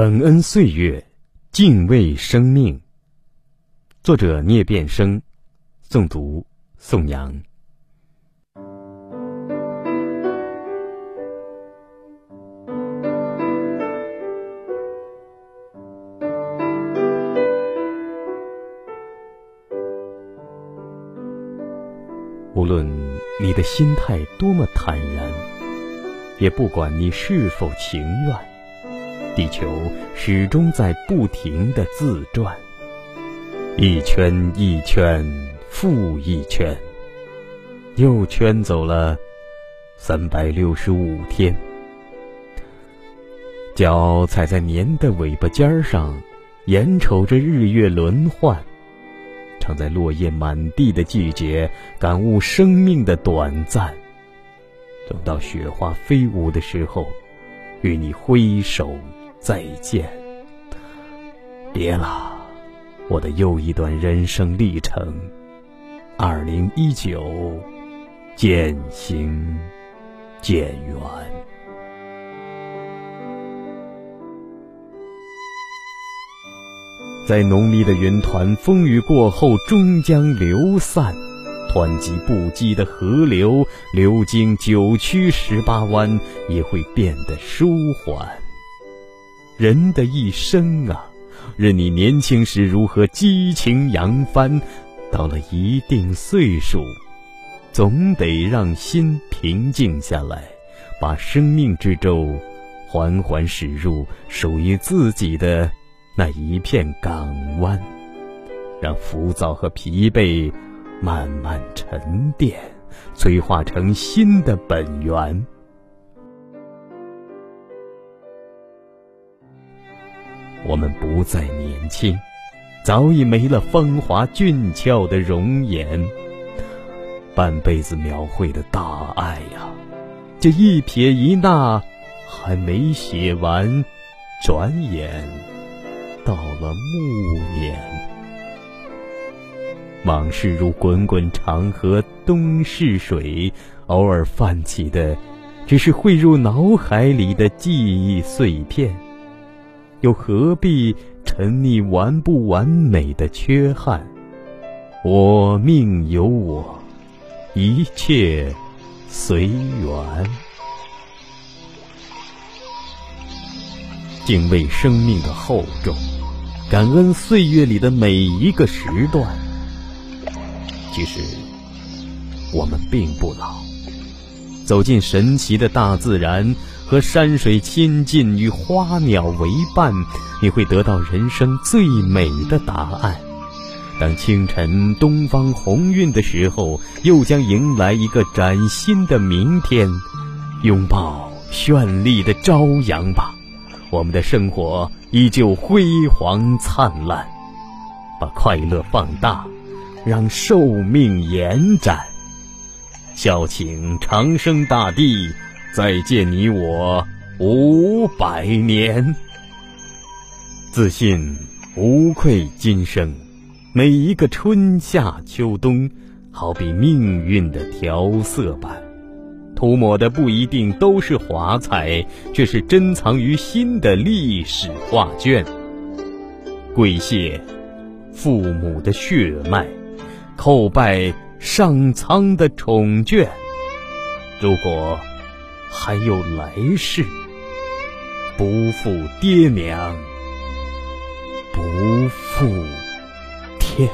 感恩岁月，敬畏生命。作者：聂变生，诵读：宋阳。无论你的心态多么坦然，也不管你是否情愿。地球始终在不停的自转，一圈一圈复一圈，又圈走了三百六十五天。脚踩在年的尾巴尖上，眼瞅着日月轮换，常在落叶满地的季节感悟生命的短暂。等到雪花飞舞的时候，与你挥手。再见，别了，我的又一段人生历程。二零一九，渐行渐远。在浓密的云团，风雨过后终将流散；湍急不羁的河流，流经九曲十八弯，也会变得舒缓。人的一生啊，任你年轻时如何激情扬帆，到了一定岁数，总得让心平静下来，把生命之舟缓缓驶入属于自己的那一片港湾，让浮躁和疲惫慢慢沉淀，催化成新的本源。我们不再年轻，早已没了风华俊俏的容颜。半辈子描绘的大爱呀，这一撇一捺还没写完，转眼到了暮年。往事如滚滚长河东逝水，偶尔泛起的，只是汇入脑海里的记忆碎片。又何必沉溺完不完美的缺憾？我命由我，一切随缘。敬畏生命的厚重，感恩岁月里的每一个时段。其实，我们并不老。走进神奇的大自然。和山水亲近，与花鸟为伴，你会得到人生最美的答案。当清晨东方红晕的时候，又将迎来一个崭新的明天。拥抱绚丽的朝阳吧，我们的生活依旧辉煌灿烂。把快乐放大，让寿命延展。孝请长生大帝。再见你我五百年，自信无愧今生。每一个春夏秋冬，好比命运的调色板，涂抹的不一定都是华彩，却是珍藏于心的历史画卷。跪谢父母的血脉，叩拜上苍的宠眷。如果。还有来世，不负爹娘，不负天。